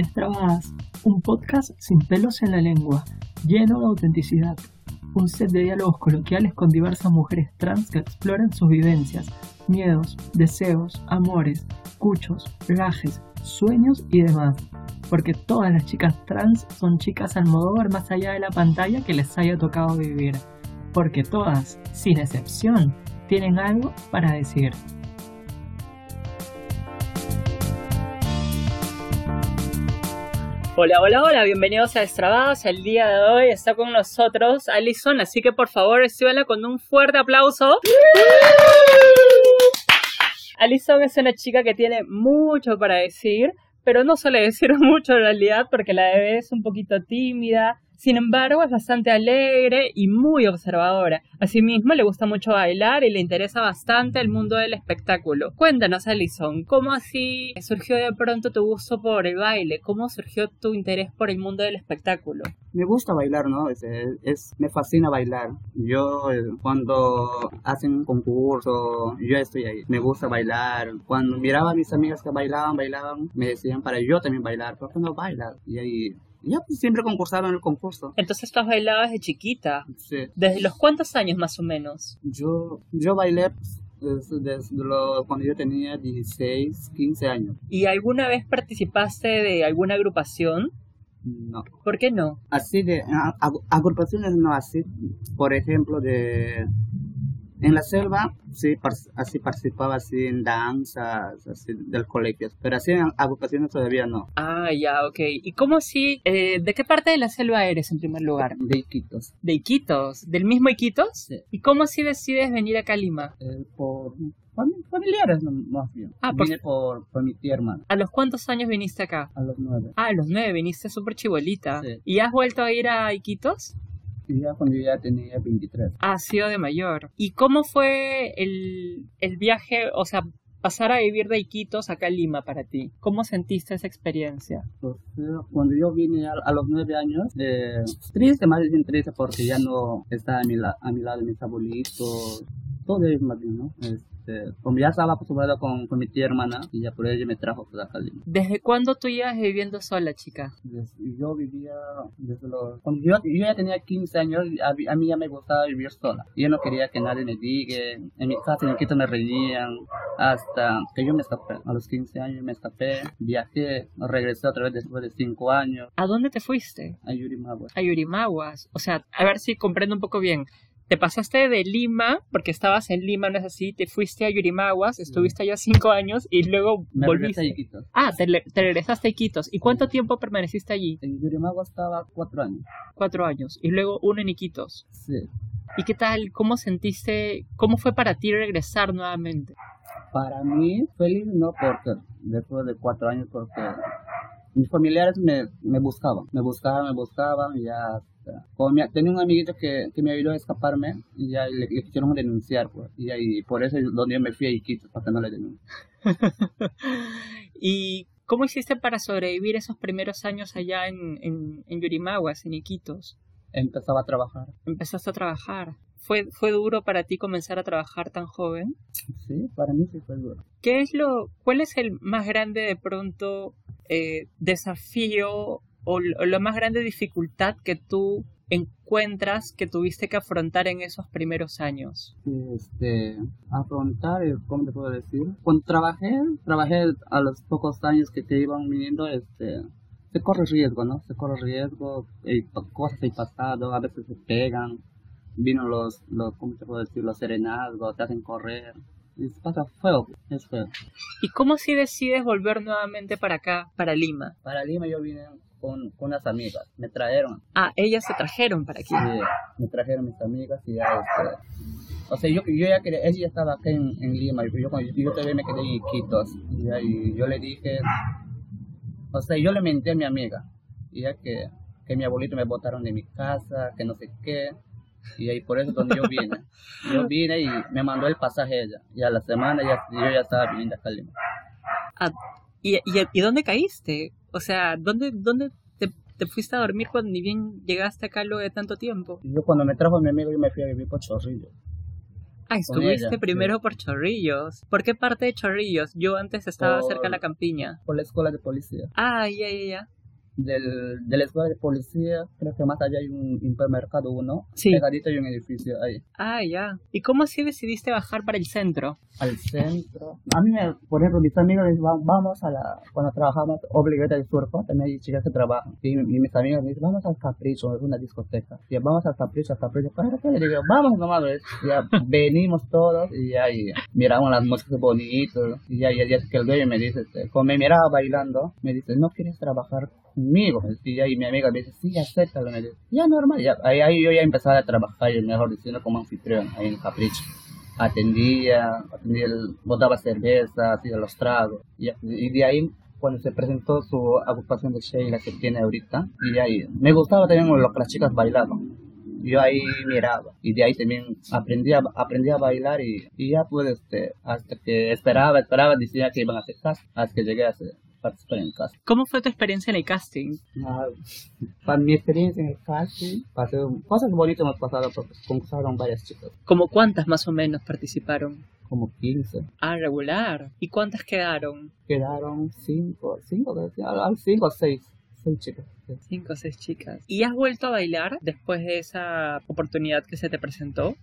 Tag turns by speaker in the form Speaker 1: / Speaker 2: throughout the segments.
Speaker 1: Destrabadas, un podcast sin pelos en la lengua, lleno de autenticidad. Un set de diálogos coloquiales con diversas mujeres trans que exploran sus vivencias, miedos, deseos, amores, cuchos, gajes, sueños y demás. Porque todas las chicas trans son chicas al ver más allá de la pantalla que les haya tocado vivir. Porque todas, sin excepción, tienen algo para decir. Hola, hola, hola, bienvenidos a Destrabados. El día de hoy está con nosotros Alison, así que por favor estíbenla con un fuerte aplauso. Alison es una chica que tiene mucho para decir, pero no suele decir mucho en realidad porque la bebé es un poquito tímida, sin embargo, es bastante alegre y muy observadora. Asimismo, le gusta mucho bailar y le interesa bastante el mundo del espectáculo. Cuéntanos, Alison, ¿cómo así surgió de pronto tu gusto por el baile? ¿Cómo surgió tu interés por el mundo del espectáculo?
Speaker 2: Me gusta bailar, ¿no? Es, me fascina bailar. Yo eh, cuando hacen un concurso, yo estoy ahí. Me gusta bailar. Cuando miraba a mis amigas que bailaban, bailaban, me decían para yo también bailar. ¿Por qué no bailas? Y ahí ya, pues siempre concursaron en el concurso.
Speaker 1: Entonces tú has bailado desde chiquita.
Speaker 2: Sí.
Speaker 1: ¿Desde los cuántos años más o menos?
Speaker 2: Yo, yo bailé pues, desde, cuando yo tenía 16, 15 años.
Speaker 1: ¿Y alguna vez participaste de alguna agrupación?
Speaker 2: No.
Speaker 1: ¿Por qué no?
Speaker 2: Así de, agrupaciones no así. Por ejemplo, de en la selva, sí, así participaba así en danzas así del colegio, pero así en agrupaciones todavía no.
Speaker 1: Ah, ya, ok. ¿Y cómo así, eh, de qué parte de la selva eres en primer lugar?
Speaker 2: De Iquitos.
Speaker 1: ¿De Iquitos? ¿Del mismo Iquitos?
Speaker 2: Sí.
Speaker 1: ¿Y cómo así decides venir acá a Lima?
Speaker 2: Eh, por familiares más bien.
Speaker 1: Ah,
Speaker 2: Vine por, por mi tía hermana.
Speaker 1: ¿A los cuántos años viniste acá?
Speaker 2: A los nueve.
Speaker 1: Ah, a los nueve, viniste súper chibolita.
Speaker 2: Sí.
Speaker 1: ¿Y has vuelto a ir a Iquitos?
Speaker 2: Ya cuando yo ya tenía 23.
Speaker 1: Ha sido de mayor. ¿Y cómo fue el, el viaje, o sea, pasar a vivir de Iquitos acá a Lima para ti? ¿Cómo sentiste esa experiencia?
Speaker 2: Pues, cuando yo vine a, los nueve años, eh, triste, más bien triste porque ya no estaba a mi, a mi lado mis abuelitos, todo es más bien, ¿no? Este, como ya estaba acostumbrado con, con, mi tía hermana, y ya por ello me trajo pues, a Lima.
Speaker 1: ¿Desde cuándo tú ibas viviendo sola, chica?
Speaker 2: yo vivía desde los... Cuando yo, yo, ya tenía 15 años, a, mí ya me gustaba vivir sola. Yo no quería que nadie me diga, en mi casa en Quito me reñían, hasta que yo me escapé. A los 15 años me escapé, viajé, regresé otra vez después de 5 años.
Speaker 1: ¿A dónde te fuiste?
Speaker 2: A Yurimaguas.
Speaker 1: A Yurimaguas. O sea, a ver si comprendo un poco bien te pasaste de Lima, porque estabas en Lima, no es así, te fuiste a Yurimaguas, estuviste allá cinco años y luego volviste.
Speaker 2: a Iquitos.
Speaker 1: Ah, te, regresaste a Iquitos. ¿Y cuánto tiempo permaneciste allí?
Speaker 2: En Yurimaguas estaba cuatro años.
Speaker 1: Cuatro años. Y luego uno en Iquitos.
Speaker 2: Sí.
Speaker 1: ¿Y qué tal? ¿Cómo sentiste? ¿Cómo fue para ti regresar nuevamente?
Speaker 2: Para mí, feliz no porque después de cuatro años, porque mis familiares me, me buscaban, me buscaban, me buscaban, ya tenía un amiguito que, que, me ayudó a escaparme y ya le, quisieron denunciar, pues. Y ahí, por eso es donde yo me fui a Iquitos, para que no le denuncien.
Speaker 1: ¿Y cómo hiciste para sobrevivir esos primeros años allá en, en, en Yurimaguas, en Iquitos?
Speaker 2: Empezaba a trabajar.
Speaker 1: Empezaste a trabajar. ¿Fue, ¿Fue duro para ti comenzar a trabajar tan joven?
Speaker 2: Sí, para mí sí fue duro.
Speaker 1: ¿Qué es lo, cuál es el más grande de pronto eh, desafío o la más grande dificultad que tú encuentras que tuviste que afrontar en esos primeros años?
Speaker 2: Este, afrontar, ¿cómo te puedo decir? Cuando trabajé, trabajé a los pocos años que te iban viniendo, este, se corre riesgo, ¿no? Se corre riesgo, y cosas hay pasado, a veces se pegan, vino los, los ¿cómo te puedo decir? Los serenazgos, te hacen correr. Y pasa feo, es feo.
Speaker 1: ¿Y cómo si decides volver nuevamente para acá, para Lima?
Speaker 2: Para Lima yo vine con, con unas amigas, me trajeron.
Speaker 1: Ah, ellas se trajeron para aquí.
Speaker 2: Sí, me trajeron mis amigas y ya este... O sea, yo, yo ya quería, ella ya estaba acá en, en Lima, yo, yo, yo, todavía me quedé en Iquitos. Y, y yo le dije, o sea, yo le menté a mi amiga, y ya que, que mi abuelito me botaron de mi casa, que no sé qué. Y ahí por eso donde yo vine. Yo vine y me mandó el pasaje ella. Y a la semana ya, yo ya estaba viniendo acá a Lima.
Speaker 1: Ah, ¿y, y, y dónde caíste? O sea, ¿dónde, dónde te, te, fuiste a dormir cuando ni bien llegaste acá luego de tanto tiempo?
Speaker 2: Yo cuando me trajo a mi amigo yo me fui a vivir por Chorrillo.
Speaker 1: Ah, estuviste primero por Chorrillos. ¿Por qué parte de Chorrillos? Yo antes estaba cerca de la campiña.
Speaker 2: Por la escuela de policía.
Speaker 1: Ah, ya, ya, ya
Speaker 2: del, de la escuela de policía, creo que más allá hay un hipermercado uno, sí. pegadito hay un edificio ahí.
Speaker 1: Ah, ya. ¿Y cómo así decidiste bajar para el centro?
Speaker 2: Al centro. A mí, me, por ejemplo, mis amigos dicen, vamos a la, cuando trabajamos obligada de surfo, también hay chicas que trabajan. Y, mis amigos me dicen, vamos al Capricho, es una discoteca. Y vamos al Capricho, al Capricho, ¿para qué? Le digo, vamos nomás, ya venimos todos y ya y miramos las músicas bonitas. Y ya, ya, ya que el dueño me dice, este, como me miraba bailando, me dice, ¿no quieres trabajar conmigo. Y, mi amiga me dice, sí, acéptalo. Me dice, ya normal. Ya, ahí, ahí yo ya empezaba a trabajar, mejor diciendo, como anfitrión, ahí en Capricho. Atendía, atendía el, botaba cerveza, hacía los tragos. Y, y de ahí cuando se presentó su agrupación de Sheila que tiene ahorita, y de ahí me gustaba también lo que las chicas bailaban. Yo ahí miraba y de ahí también aprendí a, aprendí a bailar y, y ya pues este, hasta que esperaba, esperaba, decía que iban a hacer hasta que llegué a participar en el casting.
Speaker 1: ¿Cómo fue tu experiencia en el casting?
Speaker 2: Ah, para mi experiencia en el casting, pasé cosas bonitas hemos pasado porque concursaron varias chicas.
Speaker 1: ¿Cómo cuántas más o menos participaron?
Speaker 2: Como 15.
Speaker 1: Ah, regular. ¿Y cuántas quedaron?
Speaker 2: Quedaron 5, 5, 5 o 6. 6 chicas.
Speaker 1: 5 o 6 chicas. ¿Y has vuelto a bailar después de esa oportunidad que se te presentó?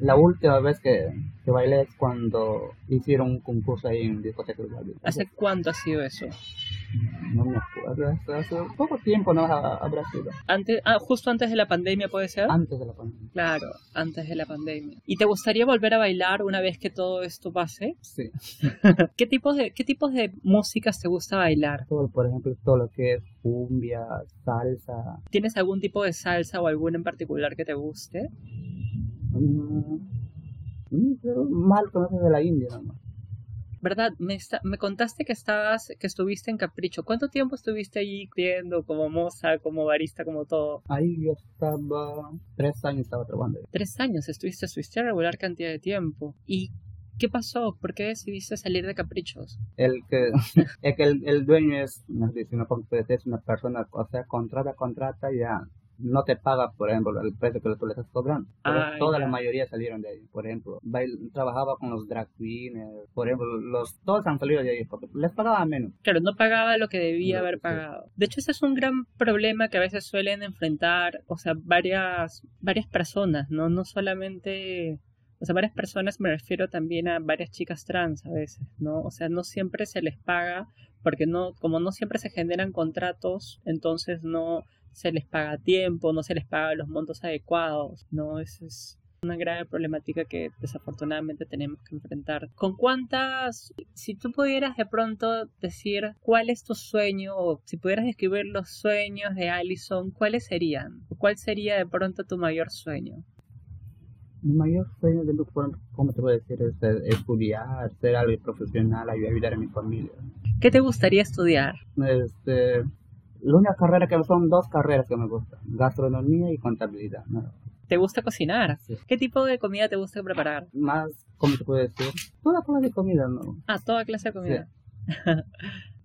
Speaker 2: La última vez que, que bailé es cuando hicieron un concurso ahí en Discoteca de
Speaker 1: ¿Hace cuánto ha sido eso?
Speaker 2: No me acuerdo, hace, poco tiempo no habrá sido.
Speaker 1: Antes, ah, justo antes de la pandemia puede ser.
Speaker 2: Antes de la pandemia.
Speaker 1: Claro, antes de la pandemia. ¿Y te gustaría volver a bailar una vez que todo esto pase?
Speaker 2: Sí.
Speaker 1: ¿Qué tipos de qué tipos de músicas te gusta bailar?
Speaker 2: Todo, por ejemplo, todo lo que es cumbia, salsa.
Speaker 1: ¿Tienes algún tipo de salsa o alguna en particular que te guste?
Speaker 2: Mal conoces de la India, ¿no?
Speaker 1: ¿Verdad? Me, me contaste que estabas, que estuviste en Capricho. ¿Cuánto tiempo estuviste allí viendo como moza, como barista, como todo?
Speaker 2: Ahí yo estaba, tres años estaba trabajando.
Speaker 1: Tres años, estuviste, estuviste a regular cantidad de tiempo. ¿Y ¿Qué pasó? ¿Por qué decidiste salir de Caprichos?
Speaker 2: El que, es que el, el dueño es, no sé, una, es una persona, o sea, contrata, contrata, ya no te paga, por ejemplo, el precio que tú le estás cobrando. Ah, toda la mayoría salieron de ahí. Por ejemplo, trabajaba con los drag queens, por ejemplo, los, todos han salido de ahí porque les pagaba menos.
Speaker 1: Claro, no pagaba lo que debía haber pagado. De hecho, ese es un gran problema que a veces suelen enfrentar, o sea, varias, varias personas, ¿no? No solamente o sea, varias personas me refiero también a varias chicas trans a veces, ¿no? O sea, no siempre se les paga porque no, como no siempre se generan contratos, entonces no, se les paga a tiempo, no se les paga los montos adecuados, ¿no? Esa es una grave problemática que desafortunadamente tenemos que enfrentar. ¿Con cuántas, si tú pudieras de pronto decir cuál es tu sueño o si pudieras describir los sueños de Allison, ¿cuáles serían? ¿Cuál sería de pronto tu mayor sueño?
Speaker 2: Mi mayor sueño, de ¿cómo te a decir? Es estudiar, ser algo profesional, ayudar a mi familia.
Speaker 1: ¿Qué te gustaría estudiar?
Speaker 2: Este, la única carrera que son dos carreras que me gustan, gastronomía y contabilidad.
Speaker 1: ¿Te gusta cocinar? ¿Qué tipo de comida te gusta preparar?
Speaker 2: Más, ¿cómo se puede decir? Toda clase de comida, ¿no?
Speaker 1: Ah, toda clase de comida.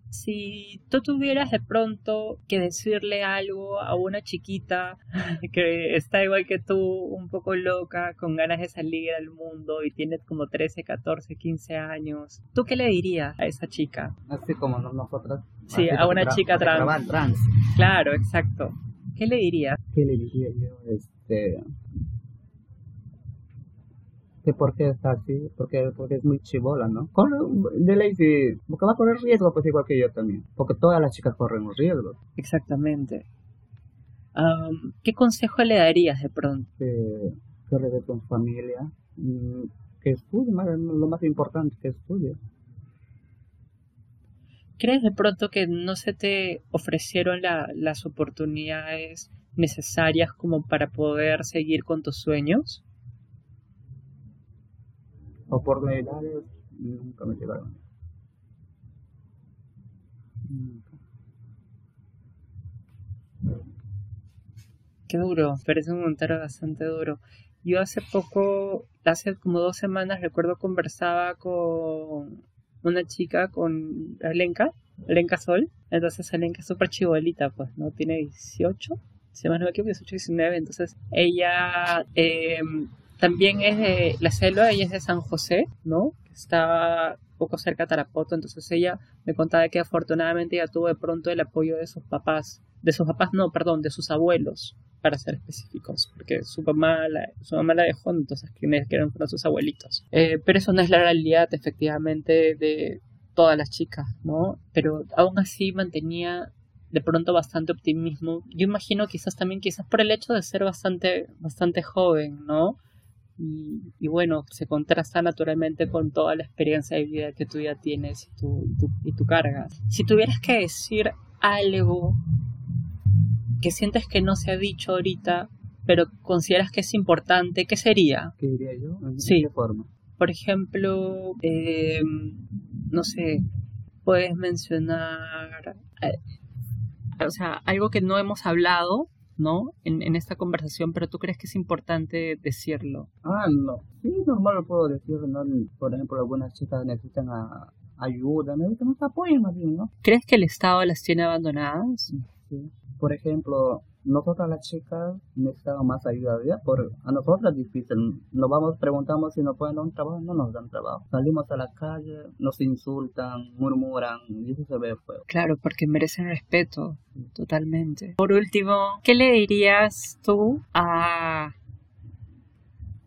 Speaker 1: Si tú tuvieras de pronto que decirle algo a una chiquita que está igual que tú, un poco loca, con ganas de salir al mundo y tiene como 13, 14, 15 años, ¿tú qué le dirías a esa chica?
Speaker 2: Así como nosotras.
Speaker 1: Sí, a una chica trans.
Speaker 2: trans.
Speaker 1: Claro, exacto. ¿Qué le dirías?
Speaker 2: ¿Qué le diría yo? Este, por qué está así, porque, porque es muy chivola, ¿no? Corre, de ley, si, porque va a correr riesgo, pues igual que yo también, porque todas las chicas corren riesgos.
Speaker 1: Exactamente. ¿Qué consejo le darías de pronto?
Speaker 2: Que, que de con familia, mm, que estudie, lo más importante, que estudie.
Speaker 1: ¿Crees de pronto que no se te ofrecieron las oportunidades necesarias como para poder seguir con tus sueños?
Speaker 2: Oportunidades nunca me llegaron.
Speaker 1: Qué duro, parece un comentario bastante duro. Yo hace poco, hace como dos semanas, recuerdo conversaba con una chica, con Alenka, Alenka Sol. Entonces Alenka es súper chibolita, pues, ¿no? Tiene 18, si más no me equivoco, 18, 19. Entonces ella eh, también es de la selva, ella es de San José, ¿no? Estaba poco cerca de Tarapoto, entonces ella me contaba que afortunadamente ella tuvo de pronto el apoyo de sus papás, de sus papás no, perdón, de sus abuelos, para ser específicos, porque su mamá la, su mamá la dejó, entonces quienes quedaron fueron sus abuelitos. Eh, pero eso no es la realidad, efectivamente, de todas las chicas, ¿no? Pero aún así mantenía de pronto bastante optimismo. Yo imagino quizás también, quizás por el hecho de ser bastante, bastante joven, ¿no? Y, bueno, se contrasta naturalmente con toda la experiencia de vida que tú ya tienes y tu, y tu cargas. Si tuvieras que decir algo que sientes que no se ha dicho ahorita, pero consideras que es importante, ¿qué sería?
Speaker 2: ¿Qué diría yo?
Speaker 1: sí.
Speaker 2: qué forma?
Speaker 1: Por ejemplo, eh, no sé, puedes mencionar, eh, o sea, algo que no hemos hablado, ¿no? En, en, esta conversación, pero tú crees que es importante decirlo.
Speaker 2: Ah, no. Sí, normal lo puedo decir, ¿no? Por ejemplo, algunas chicas necesitan a, ayuda, necesitan apoyo más bien, ¿no?
Speaker 1: ¿Crees que el Estado las tiene abandonadas?
Speaker 2: Sí. Por ejemplo, nosotras las chicas necesitamos más ayuda, ¿ya? Por, a nosotras es difícil. Nos vamos, preguntamos si nos pueden dar un trabajo, no nos dan trabajo. Salimos a la calle, nos insultan, murmuran, y eso se ve feo.
Speaker 1: Claro, porque merecen respeto, totalmente. Por último, ¿qué le dirías tú a...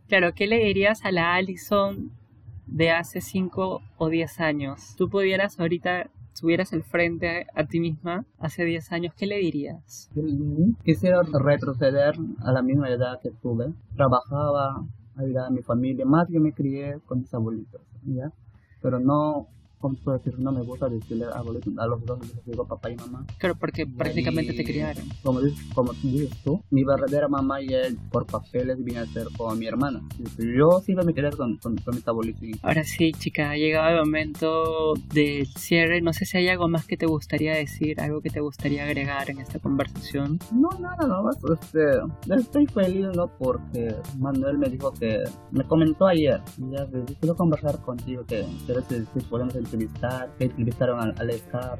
Speaker 1: Claro, ¿qué le dirías a la Allison de hace 5 o 10 años? Tú pudieras ahorita estuvieras al frente a, ti misma hace 10 años, ¿qué le dirías?
Speaker 2: Quisiera retroceder a la misma edad que tuve. Trabajaba, ayudaba a mi familia, más yo me crié con mis abuelitos, ¿ya? Pero no como decir, no me gusta decirle a, a los dos, les digo papá y mamá.
Speaker 1: Claro, porque prácticamente te criaron.
Speaker 2: Como, como dices tú, mi verdadera mamá y él por papeles viene a ser como mi hermana. Yo siempre me quedé con, con, con mis abuelitos.
Speaker 1: Ahora sí, chica, ha llegado el momento del cierre. No sé si hay algo más que te gustaría decir, algo que te gustaría agregar en esta conversación.
Speaker 2: No, nada, no, este, estoy feliz, ¿no? Porque Manuel me dijo que, me comentó ayer, ya, quiero conversar contigo, que, que podemos entrevistar, que entrevistaron a, a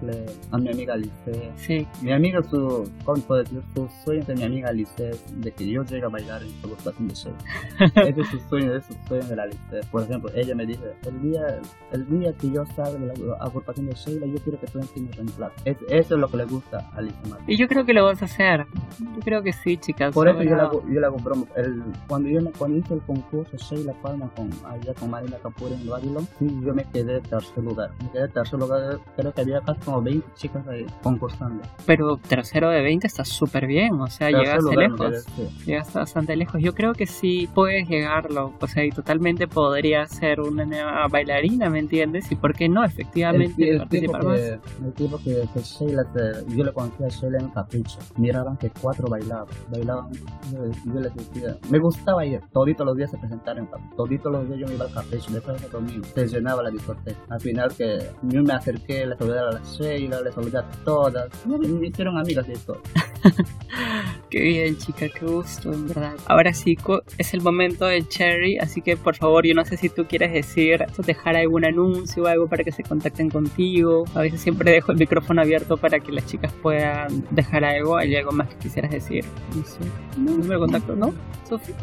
Speaker 2: a mi amiga Alice.
Speaker 1: Sí.
Speaker 2: Mi amiga, su, ¿cómo puedo decir? Su sueño de mi amiga Alice, de que yo llegue a bailar en su agrupación de show. ese es su sueño, ese es su sueño de la Alice. Por ejemplo, ella me dice, el día, el día que yo salga de la agrupación de Sheila, yo quiero que tú mi reemplazo. Es, eso es lo que le gusta a Alice
Speaker 1: Y yo creo que lo vas a hacer. Yo creo que sí, chicas.
Speaker 2: Por eso yo hago, yo hago promo. El, cuando, yo, cuando hice el concurso Sheila Palma con, allá con Marina Capura en Babylon, sí, yo me quedé tercer lugar lugar. Me quedé tercer lugar, creo que había casi como 20 chicas ahí concursando.
Speaker 1: Pero tercero de 20 está súper bien, o sea, llegaste lejos. Llegaste bastante lejos. Yo creo que sí puedes llegarlo, o sea, y totalmente podría ser una nueva bailarina, ¿me entiendes? Y por qué no, efectivamente,
Speaker 2: el, participar más. Que, el tipo que, que Sheila, yo le conocía a Sheila en Capricho. Miraban que cuatro bailaban, bailaban, yo, yo les decía, me gustaba ir, toditos los días se presentaron, toditos los días yo me iba al Capricho, después de conmigo, se llenaba la discoteca. Al final que yo me acerqué, les saludé a la Sheila, les saludé a todas. Me hicieron amigas de todo.
Speaker 1: qué bien, chica, qué gusto, en verdad. Ahora sí, es el momento del cherry, así que por favor, yo no sé si tú quieres decir, dejar algún anuncio o algo para que se contacten contigo. A veces siempre dejo el micrófono abierto para que las chicas puedan dejar algo. ¿Hay algo más que quisieras decir? No sé. ¿Número de contacto? ¿No?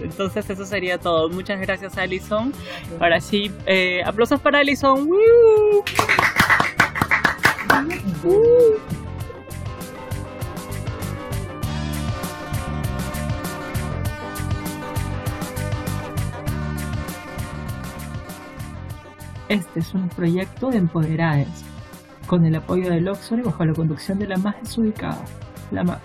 Speaker 1: Entonces eso sería todo. Muchas gracias, Alison. Ahora sí, eh, aplausos para Alison. Este es un proyecto de Empoderades, con el apoyo del Oxford y bajo la conducción de la más desubicada, la más